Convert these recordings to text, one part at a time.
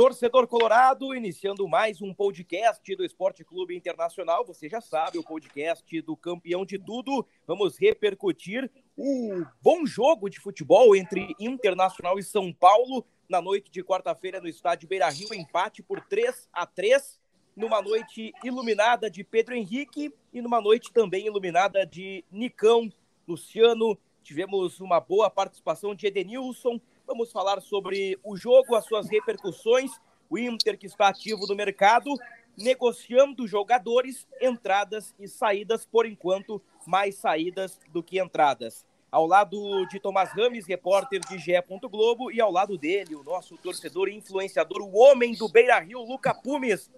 Torcedor Colorado, iniciando mais um podcast do Esporte Clube Internacional. Você já sabe, o podcast do campeão de tudo. Vamos repercutir o bom jogo de futebol entre Internacional e São Paulo na noite de quarta-feira no estádio Beira Rio. Empate por 3 a 3 numa noite iluminada de Pedro Henrique e numa noite também iluminada de Nicão, Luciano. Tivemos uma boa participação de Edenilson, Vamos falar sobre o jogo, as suas repercussões, o Inter que está ativo no mercado, negociando jogadores, entradas e saídas, por enquanto, mais saídas do que entradas. Ao lado de Tomás Rames, repórter de GE. Globo, e ao lado dele, o nosso torcedor e influenciador, o homem do Beira Rio, Luca Pumes.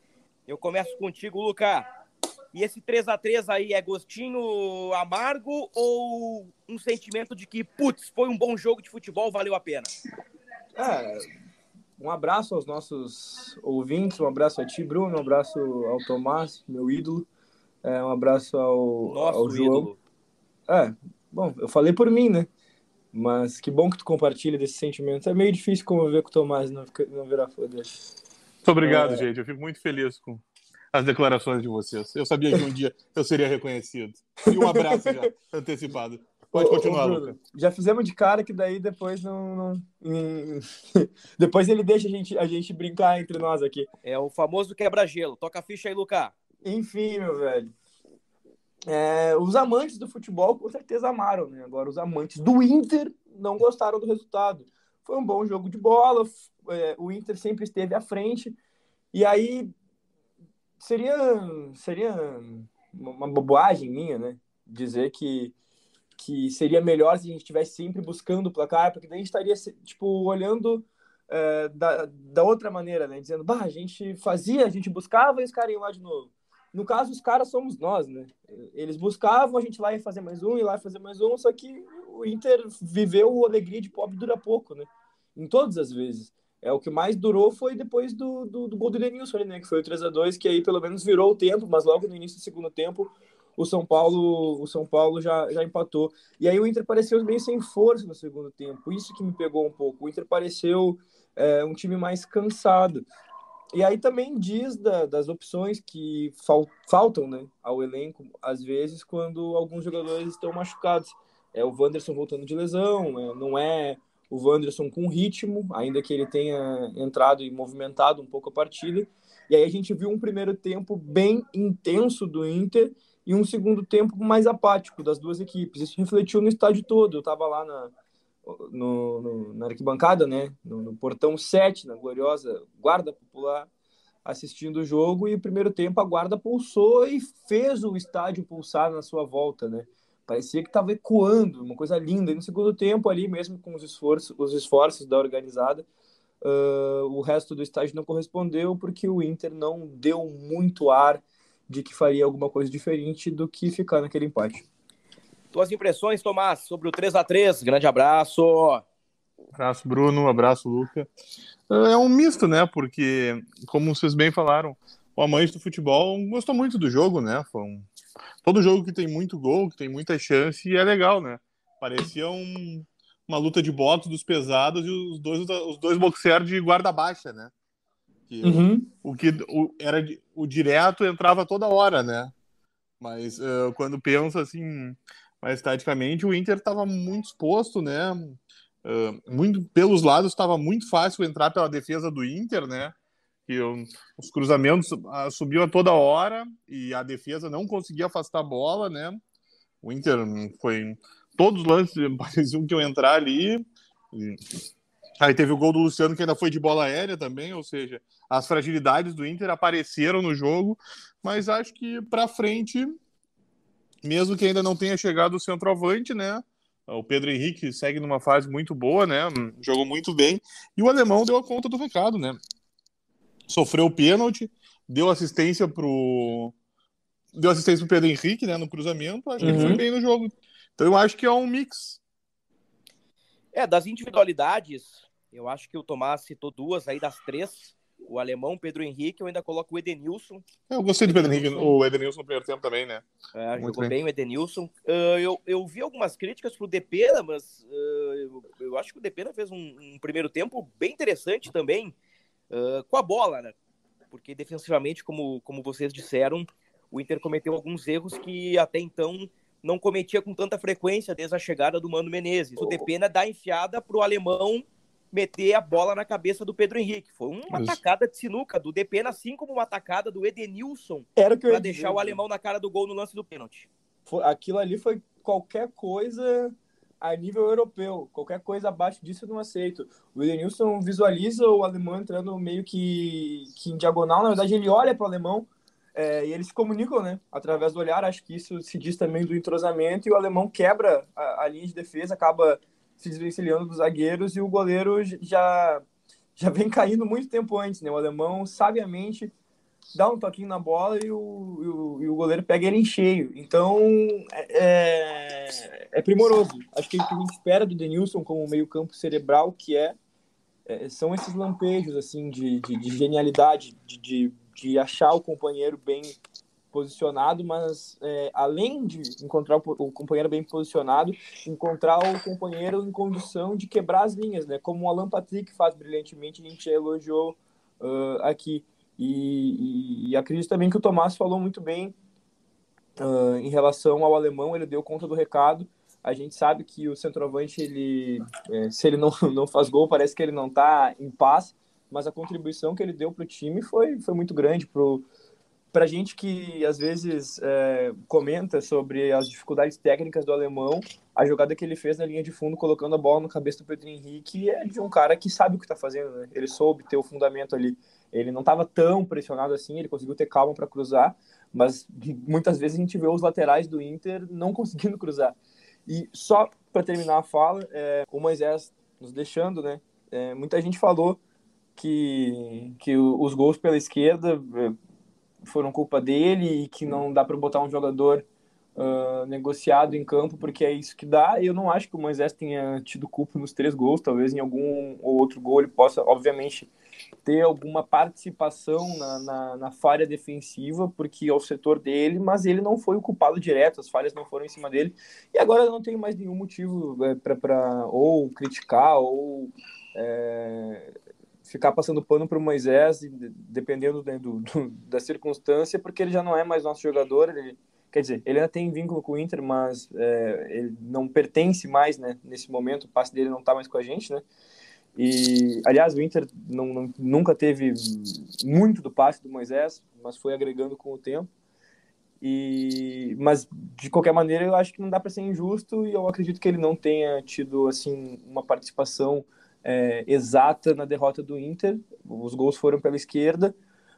Eu começo contigo, Luca. E esse 3 a 3 aí é gostinho amargo ou um sentimento de que, putz, foi um bom jogo de futebol, valeu a pena? É, um abraço aos nossos ouvintes, um abraço a ti, Bruno, um abraço ao Tomás, meu ídolo, é, um abraço ao, Nosso ao João. ídolo. É, bom, eu falei por mim, né? Mas que bom que tu compartilha desse sentimento. É meio difícil conviver com o Tomás e não, não virar dele. Muito obrigado, É. gente. Eu fico muito feliz com as declarações de vocês. Eu sabia que um dia eu seria reconhecido. E um abraço já antecipado. Pode Ô, ô, continuar, Bruno, Luca. Já fizemos de cara que daí depois não. não- depois ele deixa a gente, a gente brincar entre nós aqui. É o famoso quebra-gelo. Toca a ficha aí, Luca. Enfim, meu velho. É, os amantes do futebol com certeza amaram, né? Agora, os amantes do Inter não gostaram do resultado. Foi um bom jogo de bola, é, o Inter sempre esteve à frente, e aí seria, seria uma bobagem minha, né? Dizer que, que seria melhor se a gente estivesse sempre buscando o placar, porque daí a gente estaria, tipo, olhando é, da, da outra maneira, né? Dizendo, bah, a gente fazia, a gente buscava e os caras iam lá de novo. No caso, os caras somos nós, né? Eles buscavam, a gente lá ia fazer mais um, e lá fazer mais um, só que o Inter viveu alegria de pobre dura pouco, né? Em todas as vezes. É, o que mais durou foi depois do, do, do gol do Denilson né? Que foi o 3 a 2 que aí pelo menos virou o tempo, mas logo no início do segundo tempo o São Paulo, o São Paulo já, já empatou. E aí o Inter pareceu meio sem força no segundo tempo. Isso que me pegou um pouco. O Inter pareceu é, um time mais cansado. E aí também diz da- das opções que fal- faltam né, ao elenco, às vezes, quando alguns jogadores estão machucados. É o Wanderson voltando de lesão, é, não é o Wanderson com ritmo, ainda que ele tenha entrado e movimentado um pouco a partida. E aí a gente viu um primeiro tempo bem intenso do Inter e um segundo tempo mais apático das duas equipes. Isso refletiu no estádio todo. Eu estava lá na, no, no- na arquibancada, né? No, no portão 7, na gloriosa Guarda Popular, assistindo o jogo. E o primeiro tempo a Guarda pulsou e fez o estádio pulsar na sua volta, né? Parecia que estava ecoando, uma coisa linda. E no segundo tempo, ali mesmo com os esforços, os esforços da organizada, ah, o resto do estádio não correspondeu porque o Inter não deu muito ar de que faria alguma coisa diferente do que ficar naquele empate. Tuas impressões, Tomás, sobre o 3 a 3 Grande abraço. Abraço, Bruno. Abraço, Luca. É um misto, né? Porque, como vocês bem falaram, o amante do futebol gostou muito do jogo, né? Foi um... Todo jogo que tem muito gol, que tem muita chance, é legal, né? Parecia um- uma luta de boxe dos pesados e os dois, os dois boxers de guarda baixa, né? Que Uhum. o que o, era o direto entrava toda hora, né? Mas eh, quando pensa assim, mais taticamente, o Inter estava muito exposto, né? Eh, muito pelos lados estava muito fácil entrar pela defesa do Inter, né? Que os cruzamentos ah, subiam a toda hora e a defesa não conseguia afastar a bola, né? O Inter foi todos os lances pareciam que iam entrar ali. E- Aí teve o gol do Luciano que ainda foi de bola aérea também, ou seja, as fragilidades do Inter apareceram no jogo, mas acho que para frente, mesmo que ainda não tenha chegado o centroavante, né? O Pedro Henrique segue numa fase muito boa, né? Jogou muito bem. E o alemão deu a conta do recado, né? Sofreu o pênalti, deu assistência pro. Deu assistência pro Pedro Henrique, né? No cruzamento. Acho que ele foi Uhum. bem no jogo. Então eu acho que é um mix. É, das individualidades, eu acho que o Tomás citou duas aí das três. O alemão, Pedro Henrique, eu ainda coloco o Edenilson. Eu gostei do Pedro Henrique, o Edenilson no primeiro tempo também, né? É, Muito jogou bem. bem. o Edenilson. Ah, eu, eu vi algumas críticas pro Depena, mas ah, eu, eu acho que o Depena fez um, um primeiro tempo bem interessante também com a bola, né? Porque defensivamente, como, como vocês disseram, o Inter cometeu alguns erros que até então não cometia com tanta frequência desde a chegada do Mano Menezes. O Depena dá enfiada pro alemão meter a bola na cabeça do Pedro Henrique. Foi uma Isso. atacada de sinuca do Depena, assim como uma atacada do Edenilson o para deixar dizer, o alemão na cara do gol no lance do pênalti. Aquilo ali foi qualquer coisa a nível europeu. Qualquer coisa abaixo disso eu não aceito. O Edenilson visualiza o alemão entrando meio que, que em diagonal. Na verdade, ele olha para o alemão é, e eles se comunicam, né? Através do olhar. Acho que isso se diz também do entrosamento. E o alemão quebra a, a linha de defesa, acaba se desvencilhando dos zagueiros e o goleiro já, já vem caindo muito tempo antes, né? O alemão, sabiamente, dá um toquinho na bola e o, e o, e o goleiro pega ele em cheio. Então, é, é primoroso. Acho que o que a gente espera do Denilson como meio campo cerebral, que é, é, são esses lampejos, assim, de, de, de genialidade, de, de, de achar o companheiro bem posicionado, mas é, além de encontrar o, o companheiro bem posicionado, encontrar o companheiro em condição de quebrar as linhas, né? Como o Alan Patrick faz brilhantemente, a gente já elogiou uh, aqui. E, e, e, acredito também que o Tomás falou muito bem uh, em relação ao alemão, ele deu conta do recado. A gente sabe que o centroavante, ele, é, se ele não, não faz gol, parece que ele não está em paz, mas a contribuição que ele deu para o time foi, foi muito grande para a gente que às vezes é, comenta sobre as dificuldades técnicas do alemão, a jogada que ele fez na linha de fundo, colocando a bola no cabeça do Pedro Henrique, é de um cara que sabe o que está fazendo, né? Ele soube ter o fundamento ali. Ele não estava tão pressionado assim, ele conseguiu ter calma para cruzar, mas muitas vezes a gente vê os laterais do Inter não conseguindo cruzar. E só para terminar a fala, é, o Moisés nos deixando, né? É, muita gente falou que, que os gols pela esquerda é, foram culpa dele e que não dá para botar um jogador uh, negociado em campo porque é isso que dá. Eu não acho que o Moisés tenha tido culpa nos três gols, talvez em algum ou outro gol ele possa, obviamente, ter alguma participação na, na, na, falha defensiva, porque é o setor dele, mas ele não foi o culpado direto, as falhas não foram em cima dele, e agora eu não tenho mais nenhum motivo é, para ou criticar ou é, ficar passando pano para o Moisés, dependendo né, do, do, da circunstância, porque ele já não é mais nosso jogador, ele, quer dizer, ele ainda tem vínculo com o Inter, mas é, ele não pertence mais, né, nesse momento, o passe dele não está mais com a gente, né, e, aliás, o Inter não, não, nunca teve muito do passe do Moisés, mas foi agregando com o tempo. E, mas, de qualquer maneira, eu acho que não dá para ser injusto e eu acredito que ele não tenha tido assim uma participação é, exata na derrota do Inter. Os gols foram pela esquerda,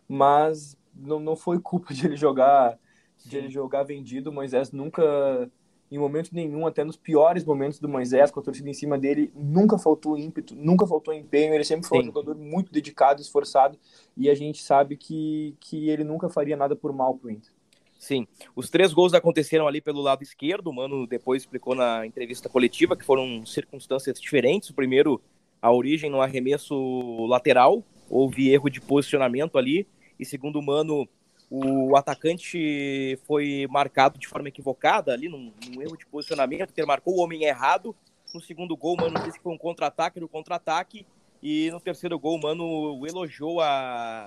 mas não, não foi culpa de ele jogar de ele jogar vendido. O Moisés nunca em momento nenhum, até nos piores momentos do Moisés, com a torcida em cima dele, nunca faltou ímpeto, nunca faltou empenho, ele sempre foi Sim. um jogador muito dedicado, esforçado, e a gente sabe que, que ele nunca faria nada por mal pro Inter. Sim, os três gols aconteceram ali pelo lado esquerdo, o Mano depois explicou na entrevista coletiva que foram circunstâncias diferentes, o primeiro, a origem no arremesso lateral, houve erro de posicionamento ali, e segundo o Mano, o atacante foi marcado de forma equivocada ali, num, num erro de posicionamento, que ele marcou o homem errado. No segundo gol, Mano disse que foi um contra-ataque no contra-ataque. E no terceiro gol, o Mano elogiou a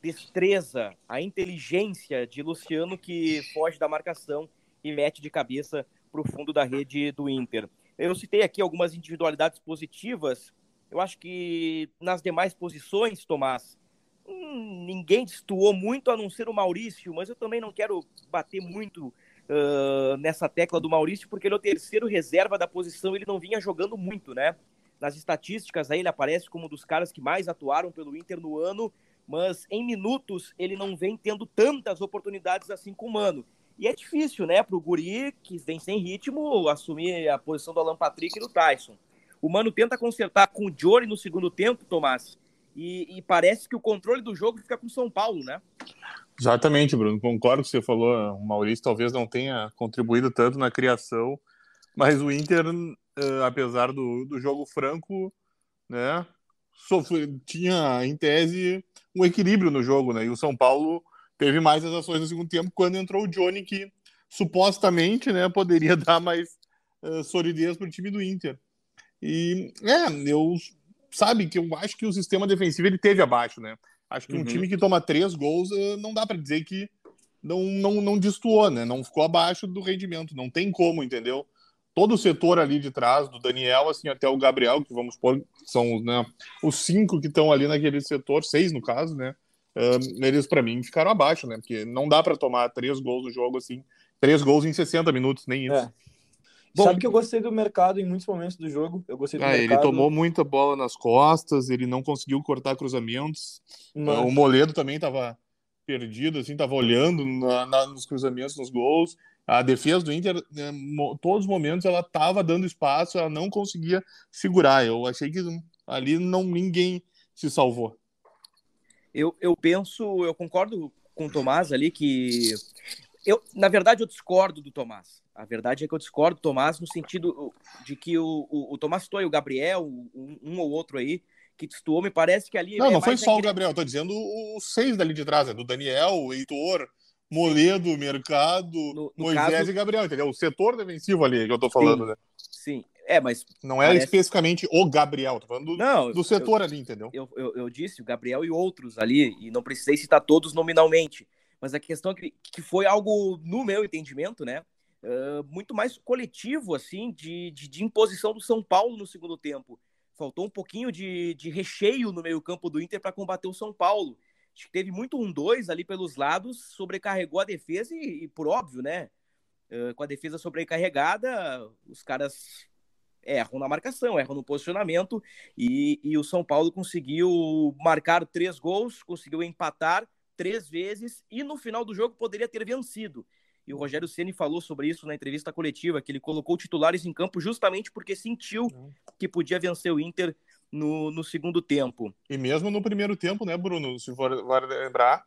destreza, a inteligência de Luciano, que foge da marcação e mete de cabeça para o fundo da rede do Inter. Eu citei aqui algumas individualidades positivas. Eu acho que nas demais posições, Tomás, hum, ninguém destoou muito a não ser o Maurício, mas eu também não quero bater muito uh, nessa tecla do Maurício, porque ele é o terceiro reserva da posição, ele não vinha jogando muito, né? Nas estatísticas aí ele aparece como um dos caras que mais atuaram pelo Inter no ano, mas em minutos ele não vem tendo tantas oportunidades assim com o Mano. E é difícil, né, para o Guri, que vem sem ritmo, assumir a posição do Alan Patrick e do Tyson. O Mano tenta consertar com o Jory no segundo tempo, Tomás, e, e, parece que o controle do jogo fica com São Paulo, né? Exatamente, Bruno. Concordo com o que você falou. O Maurício talvez não tenha contribuído tanto na criação, mas o Inter, uh, apesar do, do jogo franco, né, sofre, tinha em tese um equilíbrio no jogo, né? E o São Paulo teve mais as ações no segundo tempo quando entrou o Johnny, que supostamente, né, poderia dar mais uh, solidez para o time do Inter. E é, eu sabe que eu acho que o sistema defensivo ele teve abaixo, né? Acho que uhum. um time que toma três gols uh, não dá para dizer que não, não, não destoou, né? Não ficou abaixo do rendimento, não tem como, entendeu? todo o setor ali de trás, do Daniel, assim, até o Gabriel, que vamos pôr, são né, os cinco que estão ali naquele setor, seis no caso, né? Um, eles, para mim, ficaram abaixo, né? Porque não dá para tomar três gols no jogo, assim, três gols em 60 minutos, nem isso. É. Bom, Sabe que eu gostei do mercado em muitos momentos do jogo. Eu gostei do ah, mercado. Ele tomou muita bola nas costas, ele não conseguiu cortar cruzamentos. Mas... O Moledo também estava perdido, assim, estava olhando na, na, nos cruzamentos, nos gols. A defesa do Inter, né, todos os momentos, ela estava dando espaço, ela não conseguia segurar. Eu achei que ali não ninguém se salvou. Eu, eu penso, eu concordo com o Tomás ali que eu, na verdade, eu discordo do Tomás. A verdade é que eu discordo do Tomás no sentido de que o, o, o Tomás Toy, o Gabriel, um, um, ou outro aí, que destoou, me parece que ali. Não, é não foi só o Gabriel, eu tô dizendo os seis dali de trás, né? do Daniel, o Heitor, Moledo, Mercado, no, no Moisés caso... e Gabriel, entendeu? O setor defensivo ali que eu tô falando, sim, né? Sim, é, mas. Não é parece... especificamente o Gabriel, tô falando do, não, do setor eu, ali, entendeu? Eu, eu, eu, disse o Gabriel e outros ali, e não precisei citar todos nominalmente. Mas a questão é que, que foi algo, no meu entendimento, né? Uh, muito mais coletivo, assim, de, de, de, imposição do São Paulo no segundo tempo. Faltou um pouquinho de, de recheio no meio-campo do Inter para combater o São Paulo acho que teve muito um dois ali pelos lados, sobrecarregou a defesa e, e por óbvio, né? Uh, com a defesa sobrecarregada, os caras erram na marcação, erram no posicionamento e, e o São Paulo conseguiu marcar três gols, conseguiu empatar três vezes e no final do jogo poderia ter vencido. E o Rogério Ceni falou sobre isso na entrevista coletiva, que ele colocou titulares em campo justamente porque sentiu uhum. que podia vencer o Inter no, no segundo tempo. E mesmo no primeiro tempo, né, Bruno? Se for, for lembrar,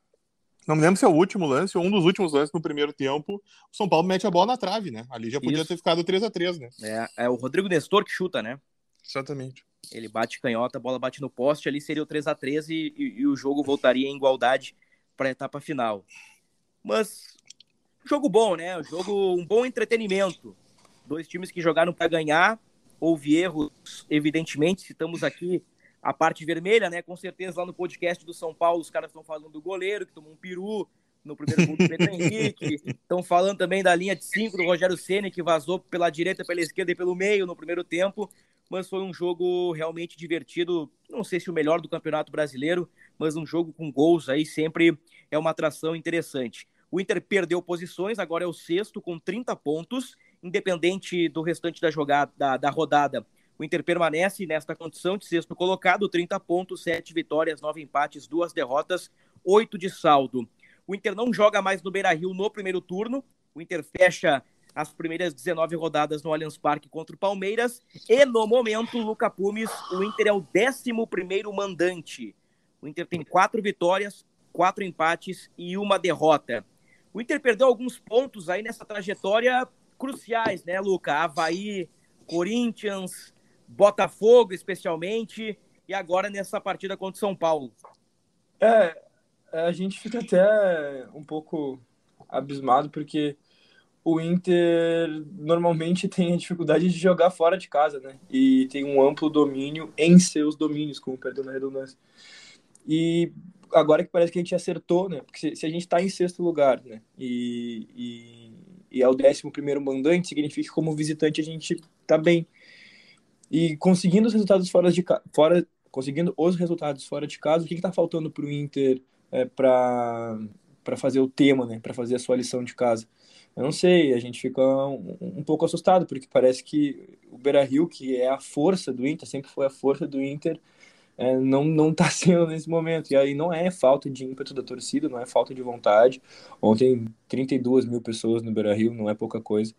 não me lembro se é o último lance ou um dos últimos lances no primeiro tempo. O São Paulo mete a bola na trave, né? Ali já podia Isso. ter ficado 3 a 3 né? É, é o Rodrigo Nestor que chuta, né? Exatamente. Ele bate canhota, a bola bate no poste, ali seria o 3 a 3 e, e, e o jogo voltaria em igualdade para a etapa final. Mas jogo bom, né? Jogo um bom entretenimento. Dois times que jogaram para ganhar houve erros, evidentemente, citamos aqui a parte vermelha, né? Com certeza lá no podcast do São Paulo os caras estão falando do goleiro que tomou um peru no primeiro gol do Pedro Henrique, estão falando também da linha de cinco do Rogério Ceni que vazou pela direita, pela esquerda e pelo meio no primeiro tempo, mas foi um jogo realmente divertido, não sei se o melhor do Campeonato Brasileiro, mas um jogo com gols aí sempre é uma atração interessante. O Inter perdeu posições, agora é o sexto com 30 pontos independente do restante da jogada da, da rodada. O Inter permanece nesta condição de sexto colocado, 30 pontos, 7 vitórias, 9 empates, 2 derrotas, 8 de saldo. O Inter não joga mais no Beira-Rio no primeiro turno. O Inter fecha as primeiras 19 rodadas no Allianz Parque contra o Palmeiras. E no momento, Luca Pumes, o Inter é o 11 mandante. O Inter tem quatro vitórias, quatro empates e uma derrota. O Inter perdeu alguns pontos aí nessa trajetória cruciais, né, Luca? Havaí, Corinthians, Botafogo, especialmente, e agora nessa partida contra o São Paulo. É, a gente fica até um pouco abismado, porque o Inter normalmente tem a dificuldade de jogar fora de casa, né? E tem um amplo domínio em seus domínios, como perdão na redundância. E agora que parece que a gente acertou, né? Porque se, se a gente está em sexto lugar, né? E, e e é o 11 primeiro mandante, significa que como visitante a gente tá bem. E conseguindo os resultados fora de fora, conseguindo os resultados fora de casa, o que está faltando para o Inter é, para para fazer o tema, né, para fazer a sua lição de casa? Eu não sei, a gente fica um, um pouco assustado porque parece que o Beira-Rio, que é a força do Inter, sempre foi a força do Inter, é, não não está sendo nesse momento. E aí não é falta de ímpeto da torcida, não é falta de vontade. Ontem 32 mil pessoas no Beira Rio, não é pouca coisa.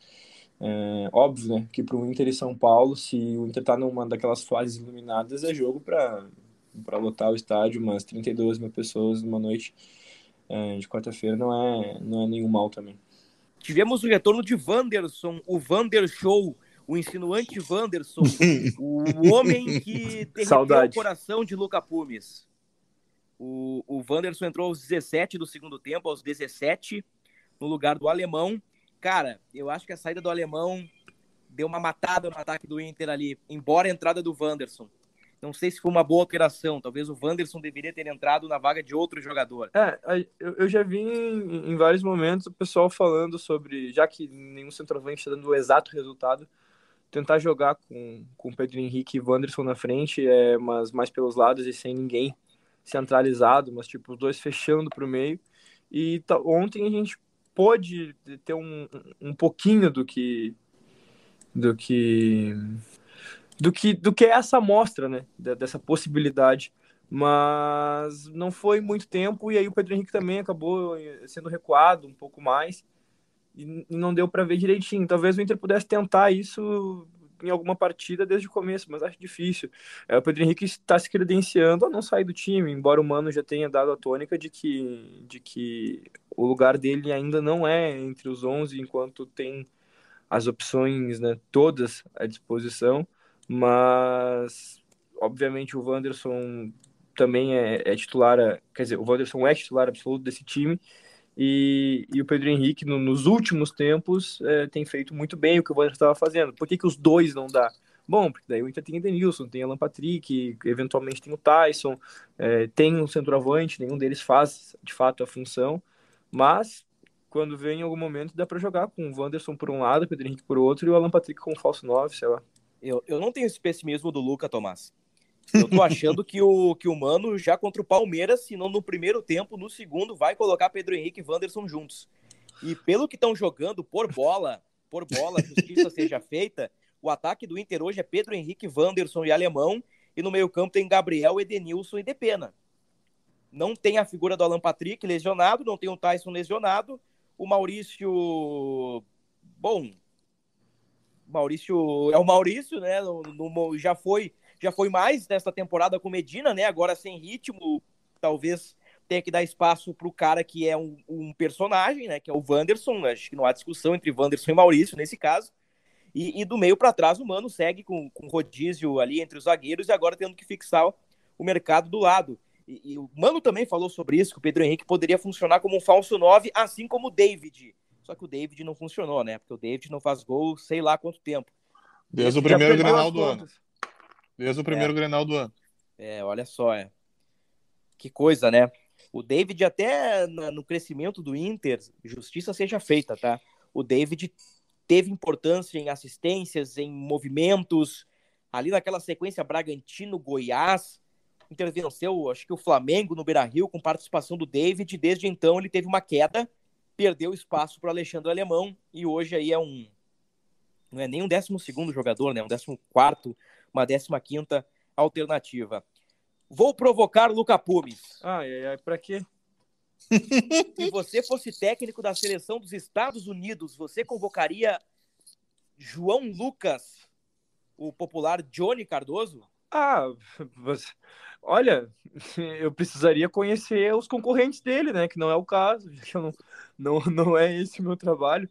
É, óbvio, né, que para o Inter e São Paulo, se o Inter está numa daquelas fases iluminadas, é jogo para lotar o estádio, mas 32 mil pessoas numa noite é, de quarta-feira não é, não é nenhum mal também. Tivemos o retorno de Wanderson, o Vander Show, o insinuante Wanderson, o homem que derreteu o coração de Luca Pumes. O, o Wanderson entrou aos 17 do segundo tempo, aos 17, no lugar do alemão, Cara, eu acho que a saída do alemão deu uma matada no ataque do Inter ali, embora a entrada do Wanderson. Não sei se foi uma boa operação. Talvez o Wanderson deveria ter entrado na vaga de outro jogador. É, eu já vi em, vários momentos o pessoal falando sobre, já que nenhum centroavante está dando o exato resultado, tentar jogar com, com Pedro Henrique e Wanderson na frente, é, mas mais pelos lados e sem ninguém centralizado, mas tipo os dois fechando para o meio. E tá, ontem a gente pôde ter um, um pouquinho do que do que do que do que é essa amostra, né, dessa possibilidade, mas não foi muito tempo e aí o Pedro Henrique também acabou sendo recuado um pouco mais e não deu para ver direitinho. Talvez o Inter pudesse tentar isso em alguma partida desde o começo, mas acho difícil. É, o Pedro Henrique está se credenciando a não sair do time, embora o Mano já tenha dado a tônica de que, de que o lugar dele ainda não é entre os 11, enquanto tem as opções né, todas à disposição, mas obviamente o Wanderson também é, é titular, quer dizer, o Wanderson é titular absoluto desse time, e, e o Pedro Henrique, no, nos últimos tempos, é, tem feito muito bem o que o Wanderson estava fazendo. Por que, que os dois não dá? Bom, porque daí o Inter tem Edenilson, tem Alan Patrick, eventualmente tem o Tyson, é, tem um centroavante, nenhum deles faz de fato a função, mas quando vem em algum momento dá para jogar com o Wanderson por um lado, o Pedro Henrique por outro e o Alan Patrick com o falso 9, sei lá. Eu, eu não tenho esse pessimismo do Luca, Tomás. Eu tô achando que o, que o Mano, já contra o Palmeiras, se não no primeiro tempo, no segundo, vai colocar Pedro Henrique e Wanderson juntos. E pelo que estão jogando por bola, por bola, justiça seja feita, o ataque do Inter hoje é Pedro Henrique, Wanderson e Alemão, e no meio-campo tem Gabriel, Edenilson e Depena. Não tem a figura do Alan Patrick lesionado, não tem o Tyson lesionado, o Maurício. Bom. Maurício é o Maurício, né? No, no, já foi já foi mais nessa temporada com Medina, né? Agora sem ritmo, talvez tenha que dar espaço para o cara que é um, um, personagem, né? Que é o Wanderson. Acho que não há discussão entre Wanderson e Maurício nesse caso. E, e do meio para trás, o Mano segue com, com rodízio ali entre os zagueiros e agora tendo que fixar o mercado do lado. E, e, o Mano também falou sobre isso, que o Pedro Henrique poderia funcionar como um falso 9, assim como o David. Só que o David não funcionou, né? Porque o David não faz gol sei lá quanto tempo. Desde o primeiro Grenal do ano. Desde o primeiro é. Grenal do ano. É, olha só, é. Que coisa, né? O David, até no crescimento do Inter, justiça seja feita, tá? O David teve importância em assistências, em movimentos, ali naquela sequência Bragantino-Goiás, Inter venceu, acho que o Flamengo no Beira-Rio com participação do David, desde então ele teve uma queda, perdeu espaço para Alexandre Alemão e hoje aí é um não é nem um décimo segundo jogador, né? Um décimo quarto uma 15 alternativa. Vou provocar Luca Pumes. Ai, ai, ai, pra quê? Se você fosse técnico da seleção dos Estados Unidos, você convocaria João Lucas, o popular Johnny Cardoso? Ah, mas, olha, eu precisaria conhecer os concorrentes dele, né? Que não é o caso, que não, não, não é esse o meu trabalho.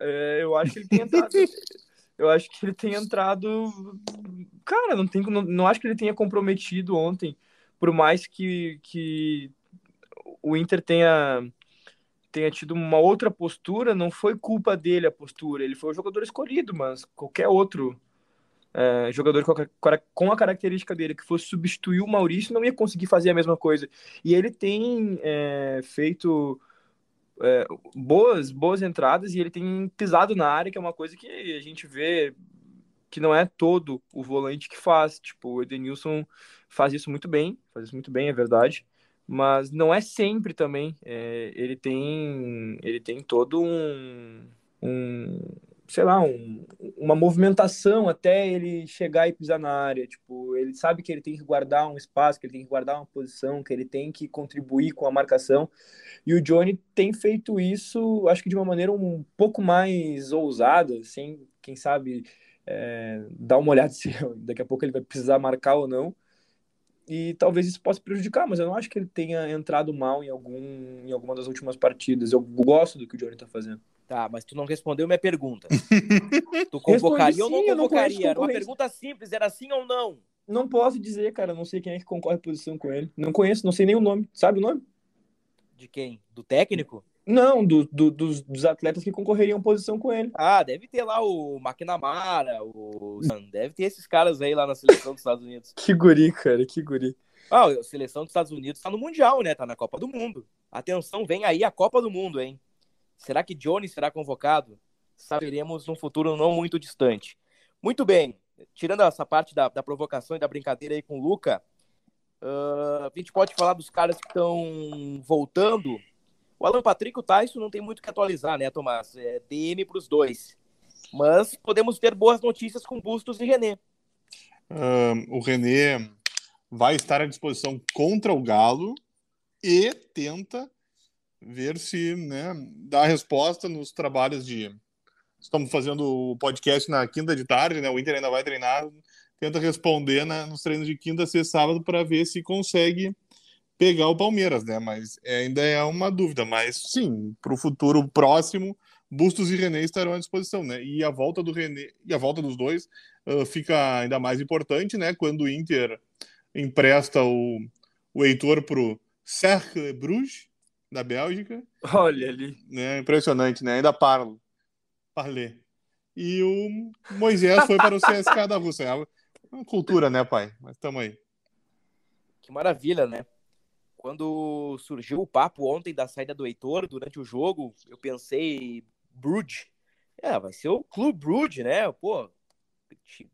É, eu acho que ele tem entrado. eu acho que ele tem entrado. Cara, não, tem, não, não acho que ele tenha comprometido ontem, por mais que, que o Inter tenha, tenha tido uma outra postura, não foi culpa dele a postura, ele foi o jogador escolhido, mas qualquer outro é, jogador com a, característica dele que fosse substituir o Maurício não ia conseguir fazer a mesma coisa. E ele tem é, feito é, boas, boas entradas e ele tem pisado na área, que é uma coisa que a gente vê que não é todo o volante que faz. Tipo, o Edenilson faz isso muito bem, faz isso muito bem, é verdade. Mas não é sempre também. É, ele tem ele tem todo um, um sei lá, um, uma movimentação até ele chegar e pisar na área. Tipo, ele sabe que ele tem que guardar um espaço, que ele tem que guardar uma posição, que ele tem que contribuir com a marcação. E o Johnny tem feito isso, acho que de uma maneira um pouco mais ousada, sem, quem sabe, é, dar uma olhada se daqui a pouco ele vai precisar marcar ou não. E talvez isso possa prejudicar, mas eu não acho que ele tenha entrado mal em, algum, em alguma das últimas partidas. Eu gosto do que o Johnny tá fazendo. Tá, mas tu não respondeu minha pergunta. tu convocaria ou não sim, eu não convocaria? Era uma pergunta simples, era sim ou não? Não posso dizer, cara, não sei quem é que concorre posição com ele. Não conheço, não sei nem o nome. Sabe o nome? De quem? Do técnico? Não, do, do- dos, dos atletas que concorreriam posição com ele. Ah, deve ter lá o McNamara, o. Deve ter esses caras aí lá na seleção dos Estados Unidos. Que guri, cara, que guri. Ah, a seleção dos Estados Unidos tá no Mundial, né? Tá na Copa do Mundo. Atenção, vem aí a Copa do Mundo, hein? Será que Johnny será convocado? Saberemos num futuro não muito distante. Muito bem. Tirando essa parte da, da provocação e da brincadeira aí com o Luca, ah, a gente pode falar dos caras que estão voltando. O Alan Patrick e o Tyson não tem muito o que atualizar, né, Tomás? É DM para os dois. Mas podemos ter boas notícias com Bustos e René. O René vai estar à disposição contra o Galo e tenta ver se né, dá resposta nos trabalhos de. Estamos fazendo o podcast na quinta de tarde, né? O Inter ainda vai treinar. Tenta responder nos treinos de quinta, sexta, sábado para ver se consegue pegar o Palmeiras, né? Mas ainda é uma dúvida. Mas sim, para o futuro próximo, Bustos e René estarão à disposição, né? E a volta do René e a volta dos dois uh, fica ainda mais importante, né? Quando o Inter empresta o, o Heitor pro Cercle Bruges, da Bélgica, Olha ali. né? Impressionante, né? Ainda parlo. Parlê. E o Moisés foi para o CSK da Rússia. É uma- uma cultura, né, pai? Mas tamo aí. Que maravilha, né? Quando surgiu o papo ontem da saída do Heitor durante o jogo, eu pensei, Bruges. É, vai ser o Clube Bruges, né? Pô,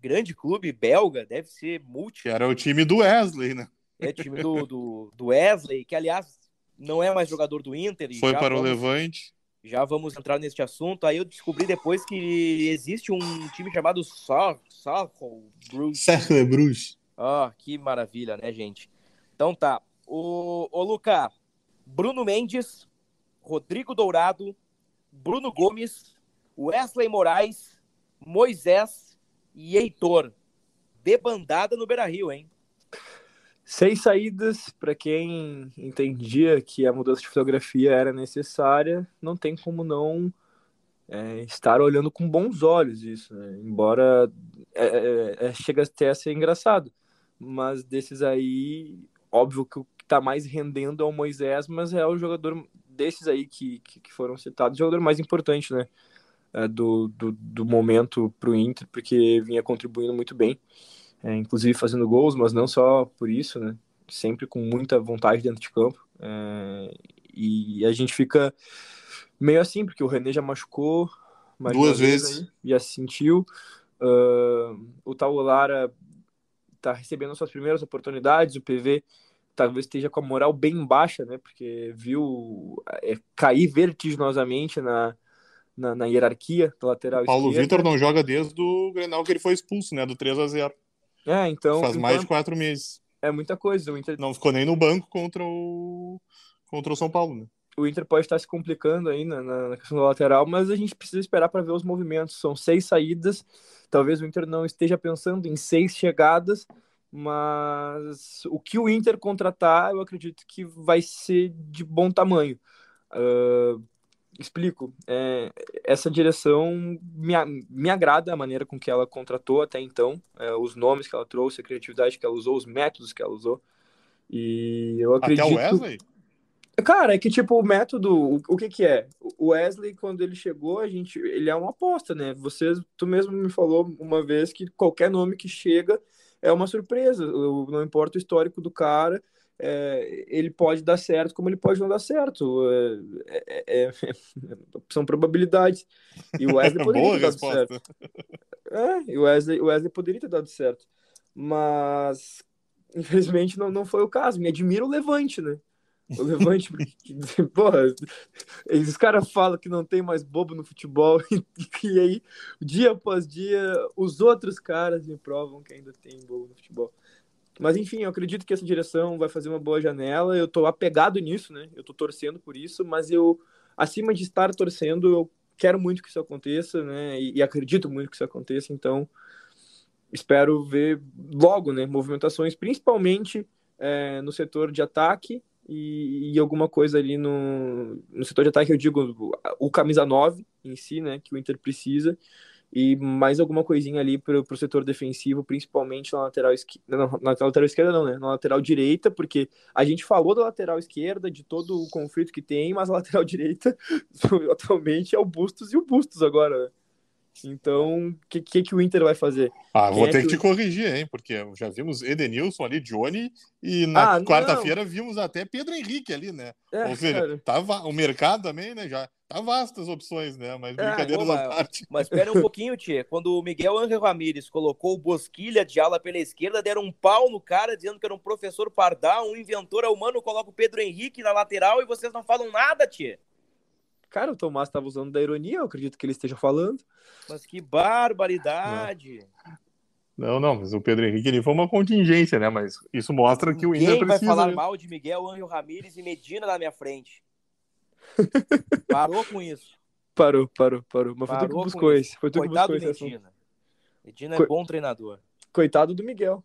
grande clube belga, deve ser multi. Que era o time do Wesley, né? É time do, do, do Wesley, que aliás não é mais jogador do Inter. e Foi já para o vamos- Levante. Já vamos entrar neste assunto. Aí eu descobri depois que existe um time chamado Sarko Bruges. Cercle Bruges. Ah, que maravilha, né, gente? Então tá. O, o Luca, Bruno Mendes, Rodrigo Dourado, Bruno Gomes, Wesley Moraes, Moisés e Heitor. Debandada no Beira Rio, hein? Seis saídas, para quem entendia que a mudança de fotografia era necessária, não tem como não é, estar olhando com bons olhos isso, né? Embora é, é, é, chega até a ser engraçado. Mas desses aí, óbvio que o que tá mais rendendo é o Moisés, mas é o jogador desses aí que, que, que foram citados, o jogador mais importante, né? É, do, do, do momento pro Inter, porque vinha contribuindo muito bem é, inclusive fazendo gols, mas não só por isso, né? Sempre com muita vontade dentro de campo. É, e a gente fica meio assim, porque o René já machucou Duas vezes. aí, já sentiu. Ah, o Paulo Lara tá recebendo suas primeiras oportunidades, o PV talvez esteja com a moral bem baixa, né? Porque viu é, cair vertiginosamente na, na, na hierarquia da lateral Paulo esquerda. Vitor não joga desde o Grenal que ele foi expulso, né? Do 3 a 0 É, então, Faz então mais de quatro meses. é muita coisa. O Inter Não ficou nem no banco contra o contra o São Paulo, né? o Inter pode estar se complicando aí na, na- questão da lateral, mas a gente precisa esperar para ver os movimentos. São seis saídas, talvez o Inter não esteja pensando em seis chegadas, mas o que o Inter contratar, eu acredito que vai ser de bom tamanho. Ah, explico. É, essa direção me, me agrada a maneira com que ela contratou até então, é, os nomes que ela trouxe, a criatividade que ela usou, os métodos que ela usou. E eu Até acredito. o Wesley? Cara, é que tipo, o método, o, o que que é? O Wesley, quando ele chegou, a gente, ele é uma aposta, né? Você, tu mesmo me falou uma vez que qualquer nome que chega é uma surpresa. Não importa o histórico do cara, é, ele pode dar certo como ele pode não dar certo. É, é- é- são probabilidades. E o Wesley poderia ter dado certo. É, e o Wesley, o Wesley poderia ter dado certo. Mas, infelizmente, não, não foi o caso. Me admira o Levante, né? O Levante, porque, porra, os caras falam que não tem mais bobo no futebol, e, aí, dia após dia, os outros caras me provam que ainda tem bobo no futebol. Mas enfim, eu acredito que essa direção vai fazer uma boa janela. Eu tô apegado nisso, né? Eu tô torcendo por isso, mas eu, acima de estar torcendo, eu quero muito que isso aconteça, né? E, e acredito muito que isso aconteça, então espero ver logo, né? Movimentações, principalmente é, no setor de ataque e, e, alguma coisa ali no, no setor de ataque, eu digo o camisa 9 em si, né? Que o Inter precisa e mais alguma coisinha ali para o setor defensivo, principalmente na lateral esquerda, na, lateral esquerda não, né, na lateral direita, porque a gente falou da lateral esquerda, de todo o conflito que tem, mas a lateral direita atualmente é o Bustos e o Bustos agora, né? Então, o que, que, que, o Inter vai fazer? Ah, vou é ter que, que te corrigir, hein? Porque já vimos Edenilson ali, Johnny, e na ah, quarta-feira vimos até Pedro Henrique ali, né? É, Ou seja, tava, o mercado também, né? Já tá vasto as opções, né? Mas é, brincadeiras à parte. Mas espera um pouquinho, Tia. Quando o Miguel Angel Ramírez colocou o Bosquilha de ala pela esquerda, deram um pau no cara, dizendo que era um professor pardal, um inventor humano, coloca o Pedro Henrique na lateral e vocês não falam nada, Tia. Cara, o Tomás estava usando da ironia, eu acredito que ele esteja falando. Mas que barbaridade! Não, não, mas o Pedro Henrique ele foi uma contingência, né? Mas isso mostra que o Inter precisa... vai falar né? mal de Miguel Angel Ramírez e Medina na minha frente. Parou com isso. Parou, parou, parou. Mas foi tu que buscou esse. Foi tu Coitado que buscou esse Medina. Medina é Co... bom treinador. Coitado do Miguel.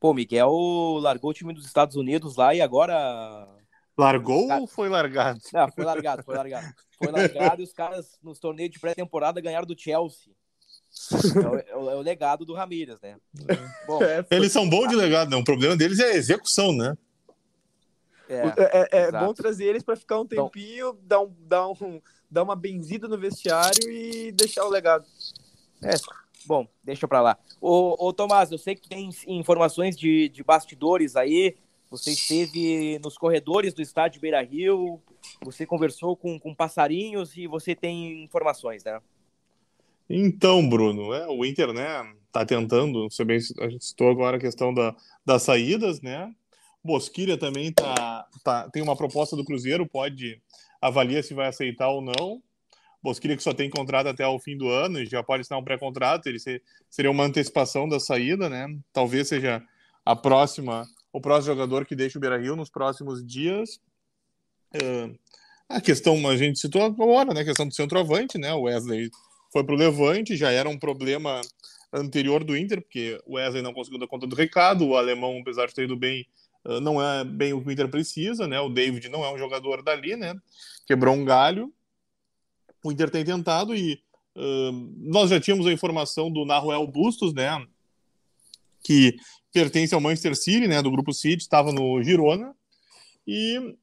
Pô, Miguel largou o time dos Estados Unidos lá e agora Largou ou foi largado? Não, foi largado, foi largado. Foi largado e os caras nos torneios de pré-temporada ganharam do Chelsea. É, o, é, o, legado do Ramírez, né? Bom, é, Eles são bons de legado, né? O problema deles é a execução, né? É, é, é, é bom trazer eles para ficar um então tempinho, então, dar, um, dar, um, dar uma benzida no vestiário e deixar o legado. É, bom, deixa para lá. Ô, ô, Tomás, eu sei que tem informações de, de bastidores aí você esteve nos corredores do estádio Beira Rio, você conversou com, com passarinhos e você tem informações, né? Então, Bruno, é, o Inter, né, tá tentando, você bem, a gente citou agora a questão da, das saídas, né? Bosquilha também tá, tá, tem uma proposta do Cruzeiro, pode avaliar se vai aceitar ou não. Bosquilha que só tem contrato até o fim do ano e já pode assinar um pré-contrato, ele ser, seria uma antecipação da saída, né? Talvez seja a próxima o próximo jogador que deixa o Beira Rio nos próximos dias. Uh, a questão, a gente citou agora, né? A questão do centroavante, né? O Wesley foi para o Levante, já era um problema anterior do Inter, porque o Wesley não conseguiu dar conta do recado, o alemão, apesar de ter ido bem, não é bem o que o Inter precisa, né? O David não é um jogador dali, né? Quebrou um galho. O Inter tem tentado e uh, nós já tínhamos a informação do Naruel Bustos, né? Que pertence ao Manchester City, né, do grupo City, estava no Girona, e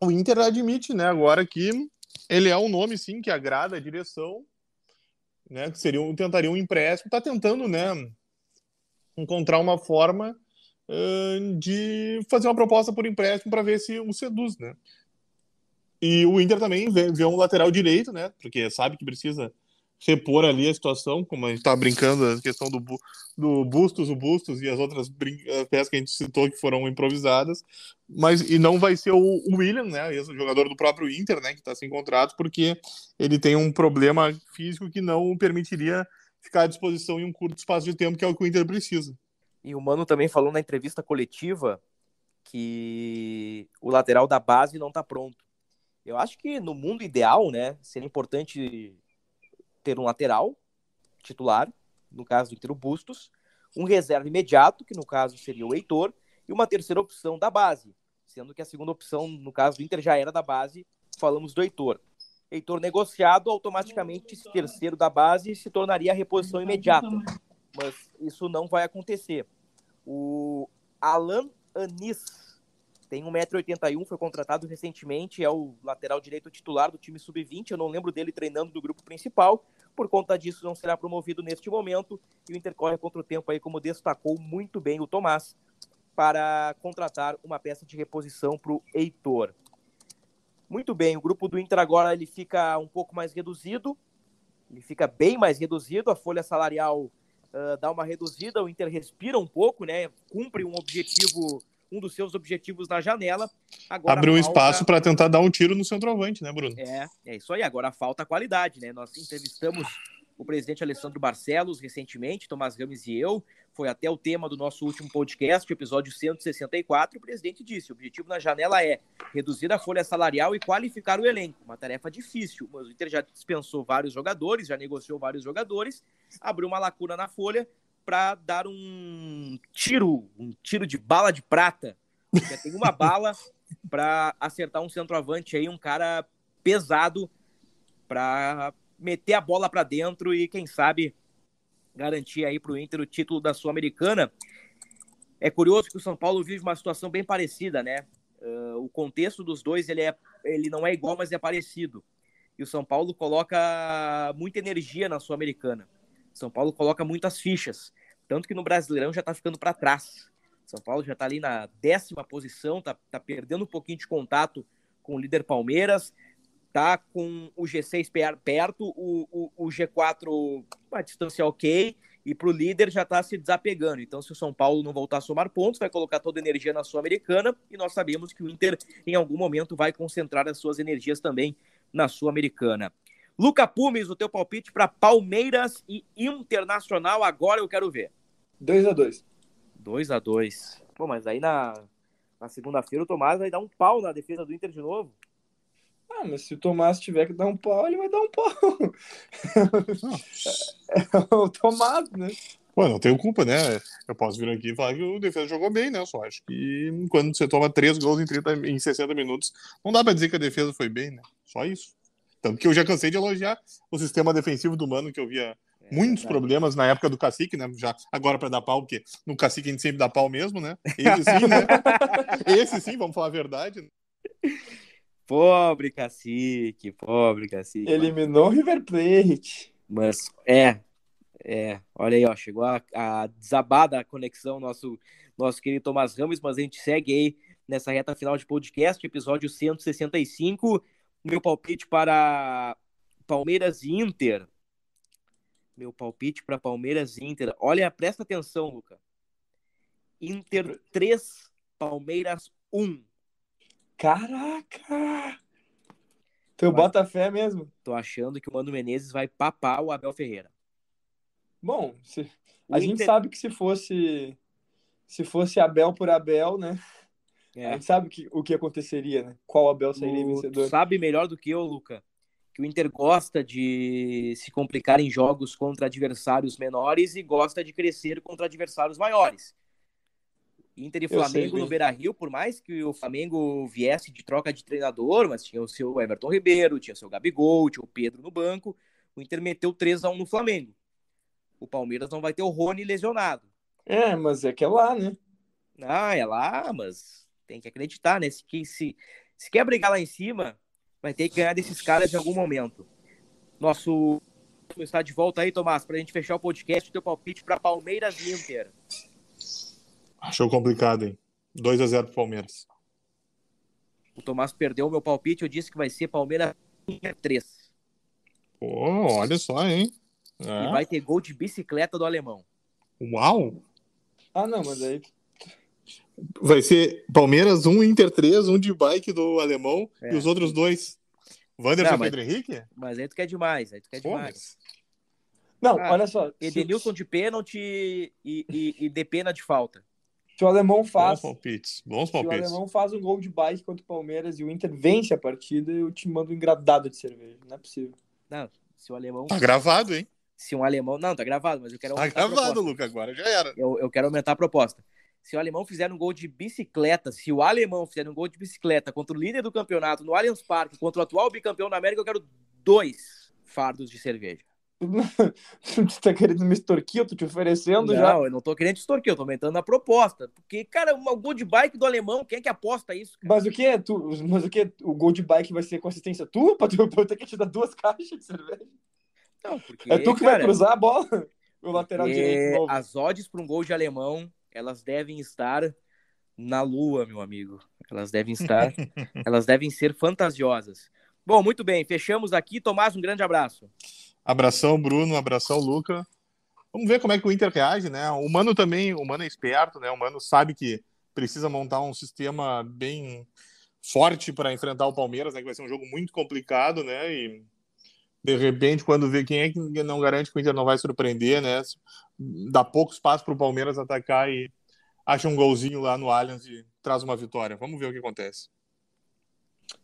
o Inter admite, né, agora que ele é um nome, sim, que agrada a direção, né, que seria, tentaria um empréstimo, está tentando, né, encontrar uma forma uh, de fazer uma proposta por empréstimo para ver se o seduz, né. E o Inter também vê, vê um lateral direito, né, porque sabe que precisa repor ali a situação, como a gente está brincando, a questão do, do Bustos, o Bustos e as outras peças que a gente citou que foram improvisadas, mas e não vai ser o, William, né, o jogador do próprio Inter, né, que está sem contrato, porque ele tem um problema físico que não permitiria ficar à disposição em um curto espaço de tempo, que é o que o Inter precisa. E o Mano também falou na entrevista coletiva que o lateral da base não está pronto. Eu acho que no mundo ideal, né, seria importante ter um lateral titular, no caso do Inter o Bustos, um reserva imediato, que no caso seria o Heitor, e uma terceira opção da base, sendo que a segunda opção, no caso do Inter, já era da base, falamos do Heitor. Heitor negociado, automaticamente esse terceiro da base se tornaria a reposição imediata. Mas isso não vai acontecer. O Alan Anis tem 1,81m, foi contratado recentemente, é o lateral direito titular do time sub-20. Eu não lembro dele treinando do grupo principal. Por conta disso, não será promovido neste momento. E o Inter corre contra o tempo aí, como destacou muito bem o Tomás, para contratar uma peça de reposição para o Heitor. Muito bem, o grupo do Inter agora ele fica um pouco mais reduzido. Ele fica bem mais reduzido. A folha salarial uh, dá uma reduzida. O Inter respira um pouco, né? Cumpre um objetivo um dos seus objetivos na janela. Agora Abriu um falta... espaço para tentar dar um tiro no centroavante, né, Bruno? É, é isso aí. Agora falta qualidade, né? Nós entrevistamos o presidente Alessandro Barcelos recentemente, Tomás Rames e eu, foi até o tema do nosso último podcast, episódio 164. O presidente disse: o objetivo na janela é reduzir a folha salarial e qualificar o elenco. Uma tarefa difícil, mas o Inter já dispensou vários jogadores, já negociou vários jogadores, abriu uma lacuna na folha para dar um tiro, um tiro de bala de prata. Já tem uma bala para acertar um centroavante aí, um cara pesado para meter a bola para dentro e quem sabe garantir aí para o Inter o título da Sul-Americana. É curioso que o São Paulo vive uma situação bem parecida, né? Uh, o contexto dos dois ele, é, ele não é igual, mas é parecido. E o São Paulo coloca muita energia na Sul-Americana. São Paulo coloca muitas fichas. Tanto que no Brasileirão já está ficando para trás. São Paulo já está ali na décima posição, está tá perdendo um pouquinho de contato com o líder Palmeiras, tá com o G6 perto, o, o, o G4 a distância ok, e para o líder já está se desapegando. Então, se o São Paulo não voltar a somar pontos, vai colocar toda a energia na Sul-Americana, e nós sabemos que o Inter, em algum momento, vai concentrar as suas energias também na Sul-Americana. Luca Pumes, o teu palpite para Palmeiras e Internacional, agora eu quero ver. 2 a 2 2 a 2 Pô, mas aí na, na segunda-feira o Tomás vai dar um pau na defesa do Inter de novo. Ah, mas se o Tomás tiver que dar um pau, ele vai dar um pau. é o Tomás, né? Pô, não tenho culpa, né? Eu posso vir aqui e falar que o defesa jogou bem, né? Eu só acho que quando você toma três gols em, 30, em 60 minutos, não dá pra dizer que a defesa foi bem, né? Só isso. Tanto que eu já cansei de elogiar o sistema defensivo do Mano, que eu via é, muitos problemas na época do Cacique, né? Já agora para dar pau, porque no Cacique a gente sempre dá pau mesmo, né? Esse sim, né? Esse sim, vamos falar a verdade. Pobre Cacique, pobre Cacique. Eliminou o River Plate. Mas é, é, olha aí, ó, chegou a, a desabar da conexão nosso, nosso querido Tomás Ramos, mas a gente segue aí nessa reta final de podcast, episódio 165. Meu palpite para Palmeiras e Inter. Meu palpite para Palmeiras e Inter. Olha, presta atenção, Luca. Inter 3, Palmeiras 1. Caraca! Tu Mas, bota fé mesmo? Tô achando que o Mano Menezes vai papar o Abel Ferreira. Bom, se... a gente sabe que se fosse se fosse Abel por Abel, né? É. A gente sabe que, o que aconteceria, né? Qual Abel sairia o... vencedor. sabe melhor do que eu, Luca, que o Inter gosta de se complicar em jogos contra adversários menores e gosta de crescer contra adversários maiores. Inter e Flamengo no Beira Rio, por mais que o Flamengo viesse de troca de treinador, mas tinha o seu Everton Ribeiro, tinha o seu Gabigol, tinha o Pedro no banco. O Inter meteu 3 a 1 no Flamengo. O Palmeiras não vai ter o Rony lesionado. É, mas é que é lá, né? Ah, é lá, mas tem que acreditar, né? Se, se, se quer brigar lá em cima, vai ter que ganhar desses caras em algum momento. Nosso está de volta aí, Tomás, para a gente fechar o podcast, teu palpite para Palmeiras e Inter. Achou complicado, hein? 2 a 0 pro Palmeiras. O Tomás perdeu o meu palpite, eu disse que vai ser Palmeiras 3. Pô, olha só, hein? É. E vai ter gol de bicicleta do alemão. Uau! Ah, não, mas aí. Vai ser Palmeiras 1, Inter 3, um de bike do alemão é. e os outros dois. Wanderson e Pedro Henrique? Mas aí tu quer demais, aí tu quer Pô, demais. Não, ah, olha só. Edenilson se... de pênalti e, e, e de pena de falta. Se o alemão faz. Bons palpites. Bons palpites. Se o alemão faz um gol de bike contra o Palmeiras e o Inter vence a partida, eu te mando um engradado de cerveja. Não é possível. Não, se o alemão. Tá gravado, hein? Se um alemão. Não, tá gravado, mas eu quero. Tá gravado, Luca, agora já era. Eu, eu quero aumentar a proposta. Se o alemão fizer um gol de bicicleta, se o alemão fizer um gol de bicicleta contra o líder do campeonato no Allianz Parque, contra o atual bicampeão da América, eu quero dois fardos de cerveja. tu tá querendo me extorquir? Eu tô te oferecendo não, já. Não, eu não tô querendo te extorquir, eu tô aumentando a proposta. Porque, cara, o gol de bike do alemão, quem é que aposta isso? Cara? Mas o que? Tu, mas o que? O gol de bike vai ser consistência tua? Pra tu, pra eu ter que te dar duas caixas de cerveja? Não, porque. É tu que cara, vai cruzar a bola? O lateral direito. Novo. As odds para um gol de alemão, elas devem estar na lua, meu amigo. Elas devem estar. elas devem ser fantasiosas. Bom, muito bem, fechamos aqui. Tomás, um grande abraço. Abração, Bruno. Abração, Luca. Vamos ver como é que o Inter reage, né? O Mano também, o Mano é esperto, né? O Mano sabe que precisa montar um sistema bem forte para enfrentar o Palmeiras, né? Que vai ser um jogo muito complicado, né? E de repente, quando vê quem é que não garante que o Inter não vai surpreender, né? Dá pouco espaço para o Palmeiras atacar e acha um golzinho lá no Allianz e traz uma vitória. Vamos ver o que acontece.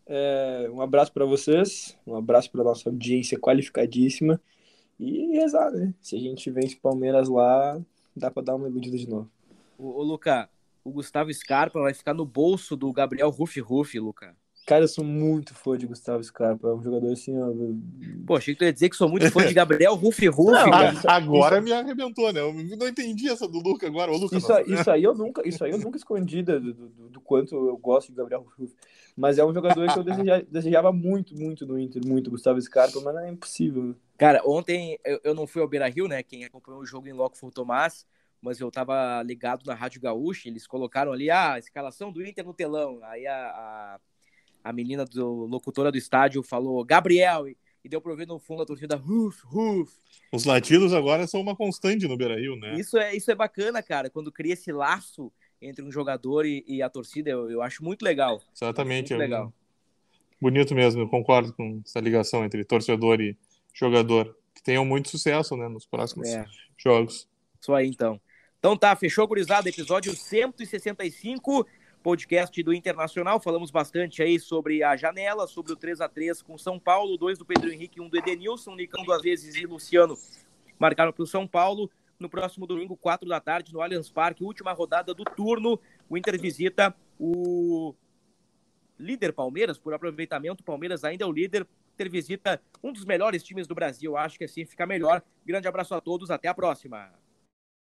É, um abraço para vocês, um abraço para nossa audiência qualificadíssima e rezar, né? Se a gente vence o Palmeiras lá, dá para dar uma iludida de novo. Ô, ô Luca, o Gustavo Scarpa vai ficar no bolso do Gabriel Ruff Ruff, Luca. Cara, eu sou muito fã de Gustavo Scarpa. É um jogador assim, ó. Pô, achei que tu ia dizer que sou muito fã de Gabriel Ruff Ruff. agora isso... me arrebentou, né? Eu não entendi essa do Luca agora. Ô, Luca, isso, isso, aí eu nunca, isso aí eu nunca escondi do, do, do, do quanto eu gosto de Gabriel Ruff. Mas é um jogador que eu desejava, desejava, muito, muito no Inter, muito Gustavo Scarpa, mas é impossível. Cara, ontem eu, eu não fui ao Beira Rio, né? Quem acompanhou o jogo em loco foi o Tomás mas eu tava ligado na Rádio Gaúcha, eles colocaram ali ah, a escalação do Inter no telão. Aí a, a, a menina do locutora do estádio falou Gabriel e, e deu para ver no fundo a torcida ruf, ruf. Os latidos agora são uma constante no Beira-Rio, né? Isso é, isso é bacana, cara, quando cria esse laço entre um jogador e, e a torcida, eu, eu acho muito legal. Exatamente. Muito é legal. Bonito mesmo, eu concordo com essa ligação entre torcedor e jogador. Que tenham muito sucesso, né, nos próximos é. jogos. Isso aí, então. Então tá, fechou, gurizada, episódio 165, podcast do Internacional. Falamos bastante aí sobre a janela, sobre o 3 a 3 com São Paulo, dois do Pedro Henrique, um do Edenilson, Nicão duas vezes e Luciano marcaram para o São Paulo. No próximo domingo, 4 da tarde, no Allianz Parque, última rodada do turno, o Inter visita o líder Palmeiras, por aproveitamento, Palmeiras ainda é o líder, Inter visita um dos melhores times do Brasil, acho que assim fica melhor. Grande abraço a todos, até a próxima.